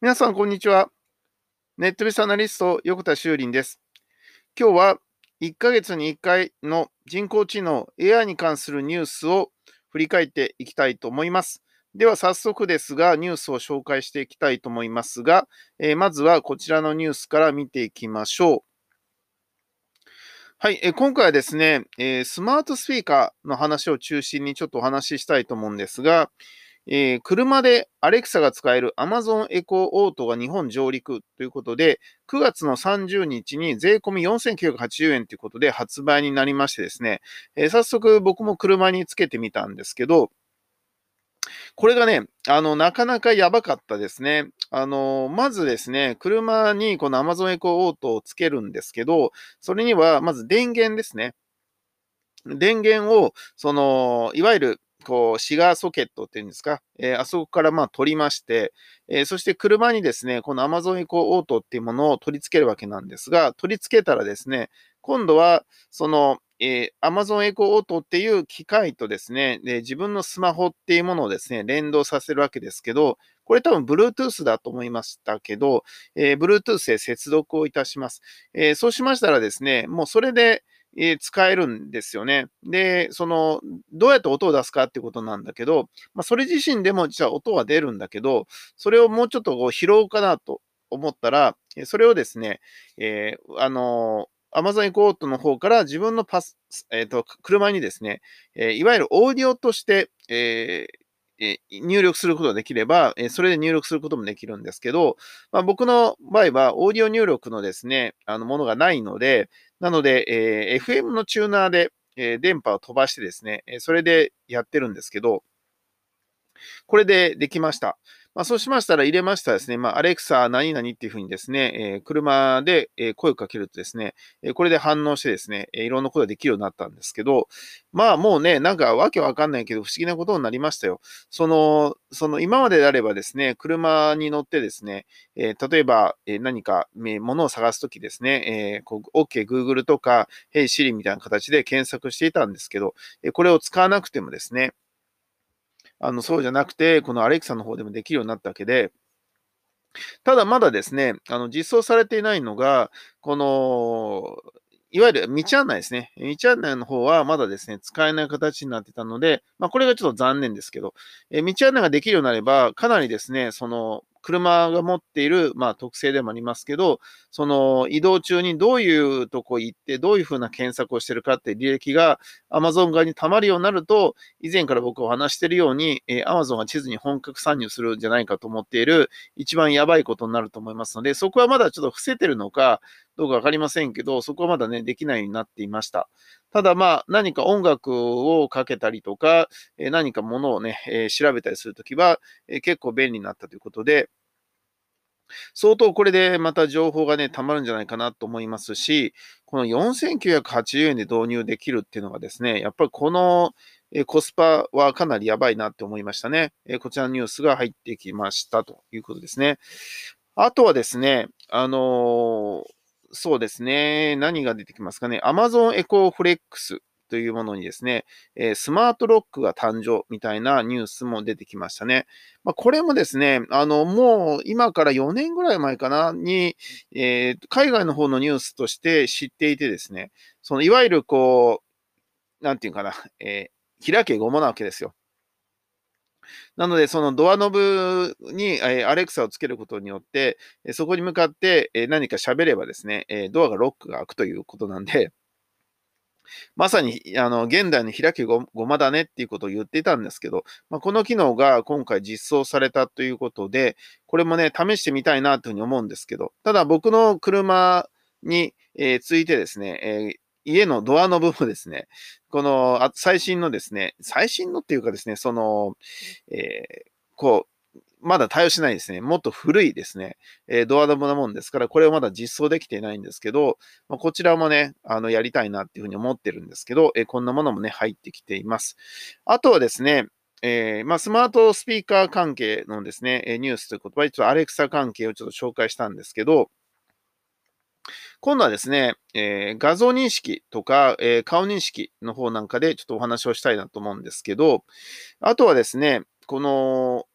皆さん、こんにちは。ネットベースアナリスト、横田修林です。今日は1ヶ月に1回の人工知能 AI に関するニュースを振り返っていきたいと思います。では早速ですが、ニュースを紹介していきたいと思いますが、えー、まずはこちらのニュースから見ていきましょう。はい、え今回はですね、えー、スマートスピーカーの話を中心にちょっとお話ししたいと思うんですが、えー、車でアレクサが使える Amazon Echo Auto が日本上陸ということで、9月の30日に税込み4980円ということで発売になりましてですね、えー、早速僕も車につけてみたんですけど、これがね、あの、なかなかやばかったですね。あの、まずですね、車にこの Amazon Echo Auto をつけるんですけど、それにはまず電源ですね。電源を、その、いわゆるこう、シガーソケットっていうんですか、えー、あそこからまあ取りまして、えー、そして車にですね、この Amazon Echo Auto っていうものを取り付けるわけなんですが、取り付けたらですね、今度は、その、えー、Amazon Echo Auto っていう機械とですねで、自分のスマホっていうものをですね、連動させるわけですけど、これ多分 Bluetooth だと思いましたけど、えー、Bluetooth で接続をいたします。えー、そうしましたらですね、もうそれで、え、使えるんですよね。で、その、どうやって音を出すかってことなんだけど、まあ、それ自身でも実は音は出るんだけど、それをもうちょっとこう拾うかなと思ったら、それをですね、えー、あのー、Amazon Echo Auto の方から自分のパス、えっ、ー、と、車にですね、え、いわゆるオーディオとして、えー、え入力することができれば、えそれで入力することもできるんですけど、まあ、僕の場合はオーディオ入力のですね、あのものがないので、なので、え、FM のチューナーで、え、電波を飛ばしてですね、えそれでやってるんですけど、これでできました。まあ、そうしましたら入れましたらですね、まあ、アレクサ何々っていうふうにですね、え、車で、声をかけるとですね、えこれで反応してですね、いろんなことができるようになったんですけど、まあもうね、なんかわけわかんないけど不思議なことになりましたよ。その、その今までであればですね、車に乗ってですね、え、例えば、何か、え物を探すときですね、えー、OK Google とか Hey Siri みたいな形で検索していたんですけど、これを使わなくてもですね、あの、そうじゃなくて、このアレクサの方でもできるようになったわけで、ただまだですね、あの、実装されていないのが、この、いわゆる道案内ですね。道案内の方はまだですね、使えない形になってたので、まあ、これがちょっと残念ですけど、え道案内ができるようになれば、かなりですね、その、車が持っている、まあ、特性でもありますけど、その移動中にどういうとこ行って、どういうふうな検索をしてるかって履歴が Amazon 側に溜まるようになると、以前から僕お話しているように、えー、Amazon が地図に本格参入するんじゃないかと思っている一番やばいことになると思いますので、そこはまだちょっと伏せてるのか、どうかわかりませんけど、そこはまだね、できないようになっていました。ただまあ、何か音楽をかけたりとか、何かものをね、調べたりするときは、結構便利になったということで、相当これでまた情報がね、溜まるんじゃないかなと思いますし、この4980円で導入できるっていうのがですね、やっぱりこのコスパはかなりやばいなって思いましたね。こちらのニュースが入ってきましたということですね。あとはですね、あのー、そうですね、何が出てきますかね。Amazon Echo Flex というものにですね、えスマートロックが誕生みたいなニュースも出てきましたね。まあ、これもですね、あの、もう今から4年ぐらい前かなに、えー、海外の方のニュースとして知っていてですね、そのいわゆるこう、なんていうかな、えー、開けごもなわけですよ。なので、そのドアノブにアレクサをつけることによって、そこに向かって何か喋ればですね、ドアがロックが開くということなんで、まさに、あの、現代の開きごまだねっていうことを言っていたんですけど、まあ、この機能が今回実装されたということで、これもね、試してみたいなというふうに思うんですけど、ただ僕の車に、えー、ついてですね、えー家のドアノブもですね、この最新のですね、最新のっていうかですね、その、えー、こう、まだ対応しないですね。もっと古いですね。えー、ドアノブなもんですから、これをまだ実装できていないんですけど、まあ、こちらもね、あの、やりたいなっていうふうに思ってるんですけど、えー、こんなものもね、入ってきています。あとはですね、えー、まあ、スマートスピーカー関係のですね、ニュースということは、ちょっとアレクサ関係をちょっと紹介したんですけど、今度はですね、えー、画像認識とか、えー、顔認識の方なんかでちょっとお話をしたいなと思うんですけど、あとはですね、この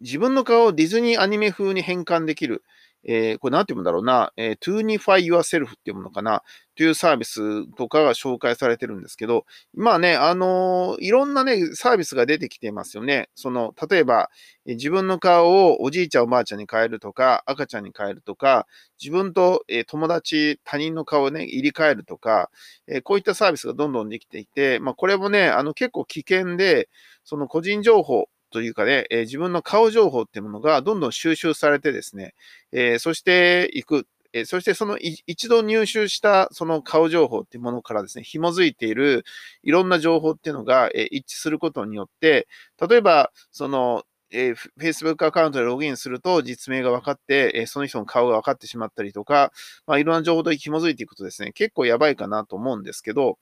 自分の顔をディズニーアニメ風に変換できる、えー、これなんて言うんだろうな、えー、 Toonify Yourself っていうものかな、というサービスとかが紹介されてるんですけど、まあね、あのー、いろんなね、サービスが出てきてますよね。その、例えば、自分の顔をおじいちゃんおばあちゃんに変えるとか、赤ちゃんに変えるとか、自分と、え友達、他人の顔をね、入り替えるとか、えこういったサービスがどんどんできていて、まあこれもね、あの結構危険で、その個人情報、というかね、え、自分の顔情報っていうものがどんどん収集されてですね、えー、そしていく。えそしてその一度入手したその顔情報っていうものからですね、紐づいているいろんな情報っていうのが、え一致することによって、例えば、その、えー、Facebook アカウントでログインすると実名が分かって、えー、その人の顔が分かってしまったりとか、まあ、いろんな情報と紐づいていくとですね、結構やばいかなと思うんですけど、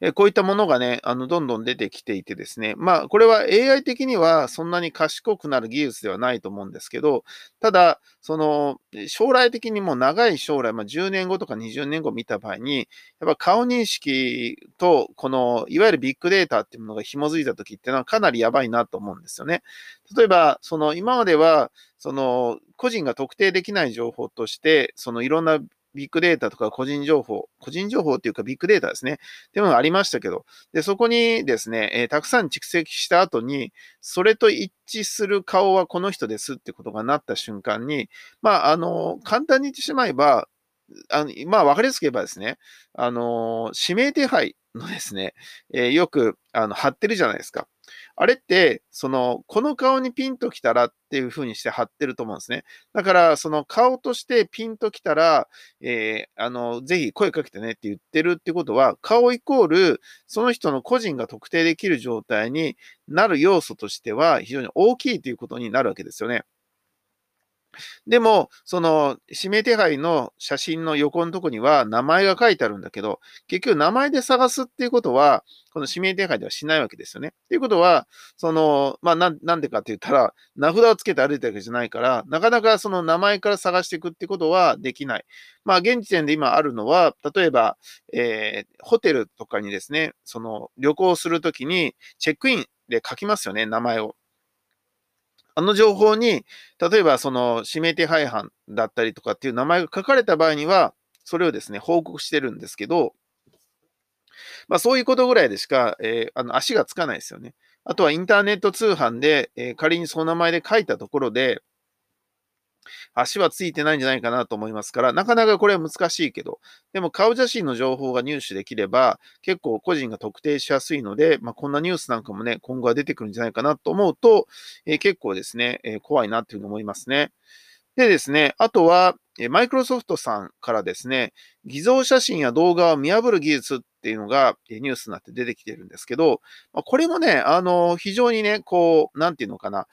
えこういったものがね、あの、どんどん出てきていてですね、まあ、これは AI 的にはそんなに賢くなる技術ではないと思うんですけど、ただ、その、将来的にも長い将来、まあ、10年後とか20年後見た場合に、やっぱ顔認識と、この、いわゆるビッグデータっていうものが紐づいた時っていうのはかなりやばいなと思うんですよね。例えば、その、今までは、その、個人が特定できない情報として、そのいろんなビッグデータとか個人情報、個人情報っていうかビッグデータですね。っていうのがありましたけど、で、そこにですね、えー、たくさん蓄積した後に、それと一致する顔はこの人ですってことがなった瞬間に、まあ、あの、簡単に言ってしまえば、あのまあ、わかりやすく言えばですね、あの、指名手配のですね、えー、よく、あの、貼ってるじゃないですか。あれって、その、この顔にピンときたらっていう風にして貼ってると思うんですね。だから、その顔としてピンときたら、えー、あの、ぜひ声かけてねって言ってるってことは、顔イコール、その人の個人が特定できる状態になる要素としては、非常に大きいということになるわけですよね。でも、その指名手配の写真の横のとこには名前が書いてあるんだけど、結局名前で探すっていうことは、この指名手配ではしないわけですよね。っていうことは、その、まあな、んでかって言ったら、名札をつけて歩いてるわけじゃないから、なかなかその名前から探していくってことはできない。まあ、現時点で今あるのは、例えば、えー、ホテルとかにですね、その旅行するときにチェックインで書きますよね、名前を。あの情報に、例えばその指名手配犯だったりとかっていう名前が書かれた場合には、それをですね、報告してるんですけど、まあそういうことぐらいでしか、えー、あの足がつかないですよね。あとはインターネット通販で、えー、仮にその名前で書いたところで、足はついてないんじゃないかなと思いますから、なかなかこれは難しいけど、でも顔写真の情報が入手できれば、結構個人が特定しやすいので、まあ、こんなニュースなんかもね、今後は出てくるんじゃないかなと思うと、えー、結構ですね、えー、怖いなっていうふうに思いますね。でですね、あとは、マイクロソフトさんからですね、偽造写真や動画を見破る技術っていうのがニュースになって出てきてるんですけど、これもね、あの、非常にね、こう、なんていうのかな、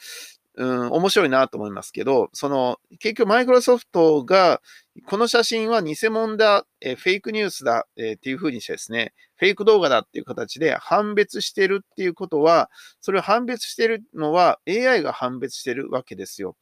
うん、面白いなと思いますけど、その、結局マイクロソフトが、この写真は偽物だ、えフェイクニュースだ、えっていうふうにしてですね、フェイク動画だっていう形で判別してるっていうことは、それを判別してるのは AI が判別してるわけですよ。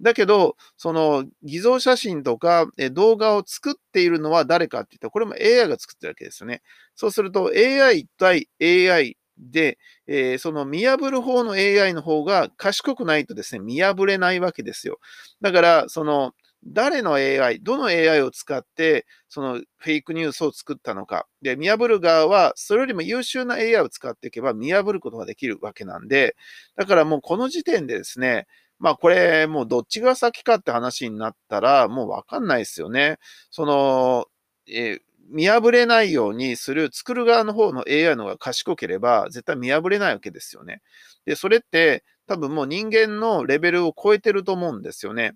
だけど、その偽造写真とか動画を作っているのは誰かって言ったら、これも AI が作ってるわけですよね。そうすると AI 対 AI で、えー、その見破る方の AI の方が賢くないとですね、見破れないわけですよ。だから、その、誰の AI、どの AI を使って、そのフェイクニュースを作ったのか。で、見破る側は、それよりも優秀な AI を使っていけば見破ることができるわけなんで、だからもうこの時点でですね、まあこれもうどっちが先かって話になったらもうわかんないですよね。その、えー見破れないようにする作る側の方の AI の方が賢ければ絶対見破れないわけですよね。で、それって多分もう人間のレベルを超えてると思うんですよね。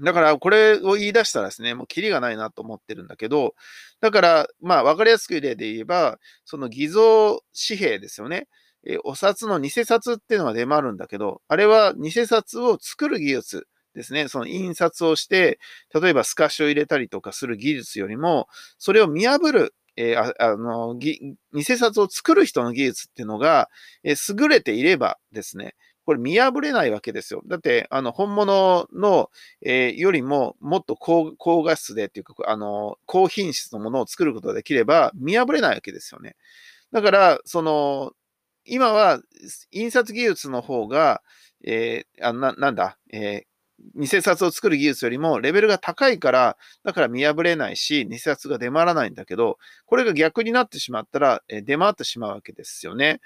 だからこれを言い出したらですね、もうキリがないなと思ってるんだけど、だからまあ分かりやすく例で言えば、その偽造紙幣ですよね。えお札の偽札っていうのが出回るんだけど、あれは偽札を作る技術。ですね、その印刷をして、例えば透かしを入れたりとかする技術よりも、それを見破る、えー、あの、偽札を作る人の技術っていうのが、えー、優れていればですね、これ見破れないわけですよ。だって、あの、本物の、えー、よりももっと高高画質でっていうか、あの、高品質のものを作ることができれば見破れないわけですよね。だから、その、今は印刷技術の方が、えー、あななんだ、えー、偽札を作る技術よりもレベルが高いから、だから見破れないし、偽札が出回らないんだけど、これが逆になってしまったら、え出回ってしまうわけですよね。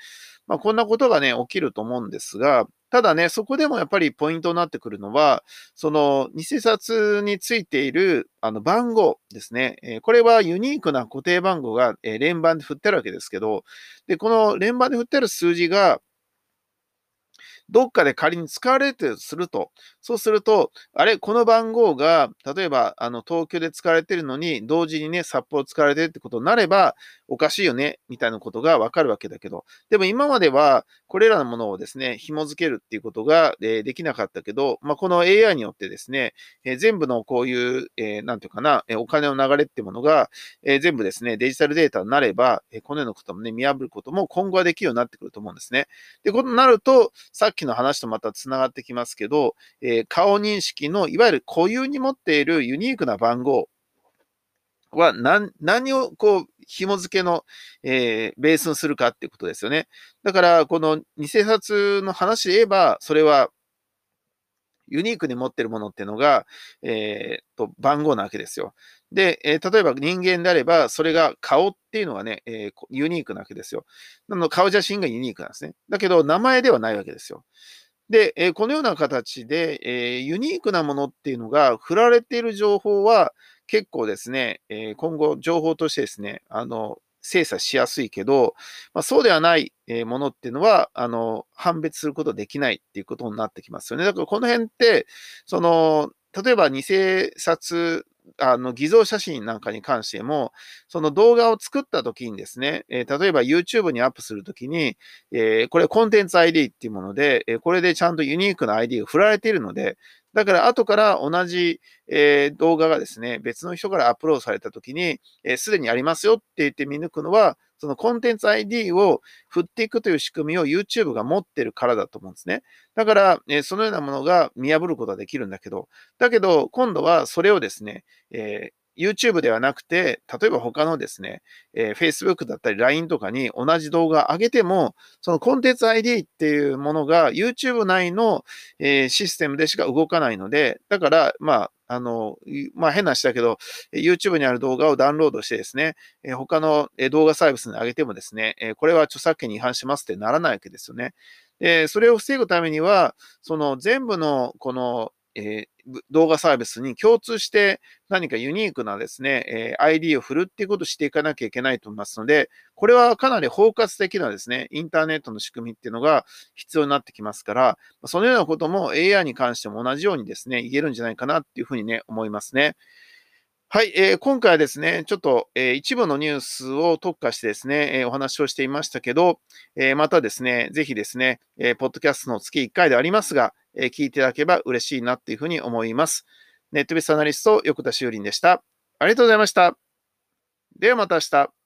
まあ、こんなことがね、起きると思うんですが、ただね、そこでもやっぱりポイントになってくるのは、その偽札についているあの番号ですね。えこれはユニークな固定番号が、え連番で振ってるわけですけど、で、この連番で振ってる数字が、どっかで仮に使われてるとすると、そうすると、あれ、この番号が、例えば、あの、東京で使われてるのに、同時にね、札幌使われてるってことになれば、おかしいよね、みたいなことがわかるわけだけど、でも今までは、これらのものをですね、紐付けるっていうことが、えー、できなかったけど、まあ、この AI によってですね、え、全部のこういう、えー、なんていうかな、えお金の流れってものが、え全部ですね、デジタルデータになれば、えこのようなこともね、見破ることも今後はできるようになってくると思うんですね。で、ことになると、さっきの話とまた繋がってきますけど、え顔認識のいわゆる固有に持っているユニークな番号は何何をこう紐付けの、えー、ベースにするかっていうことですよね。だから、この偽札の話で言えば、それはユニークに持ってるものっていうのが、えー、と番号なわけですよ。で、えー、例えば人間であれば、それが顔っていうのがね、えー、ユニークなわけですよ。なの顔写真がユニークなんですね。だけど、名前ではないわけですよ。で、えこのような形で、えユニークなものっていうのが振られている情報は結構ですね、え今後情報としてですね、あの、精査しやすいけど、まあ、そうではないものっていうのは、あの、判別することできないっていうことになってきますよね。だからこの辺って、その、例えば偽札あの、偽造写真なんかに関しても、その動画を作った時にですね、えー、例えば YouTube にアップするときに、えー、これコンテンツ ID っていうもので、えー、これでちゃんとユニークな ID が振られているので、だから後から同じ、えー、動画がですね、別の人からアップロードされたときに、す、で、にありますよって言って見抜くのは、そのコンテンツ ID を振っていくという仕組みを YouTube が持ってるからだと思うんですね。だから、えー、そのようなものが見破ることはできるんだけど、だけど、今度はそれをですね、えー YouTube ではなくて、例えば他のですね、えー、Facebook だったり LINE とかに同じ動画上げても、そのコンテンツ ID っていうものが YouTube 内の、えー、システムでしか動かないので、だから、まあ、あの、まあ変な話だけど、YouTube にある動画をダウンロードしてですね、え他の動画サービスに上げてもですね、えこれは著作権に違反しますってならないわけですよね。で、それを防ぐためには、その全部のこのえー、動画サービスに共通して何かユニークなですね、えー、ID を振るっていうことをしていかなきゃいけないと思いますので、これはかなり包括的なですね、インターネットの仕組みっていうのが必要になってきますから、そのようなことも AI に関しても同じようにですね、言えるんじゃないかなっていうふうにね、思いますね。はい、えー、今回はですね、ちょっと、えー、一部のニュースを特化してですね、えー、お話をしていましたけど、えまたですね、ぜひですね、えポッドキャストの月1回でありますが、え聞いていただければ嬉しいなっていうふうに思います。ネットベースアナリスト、横田修林でした。ありがとうございました。ではまた明日。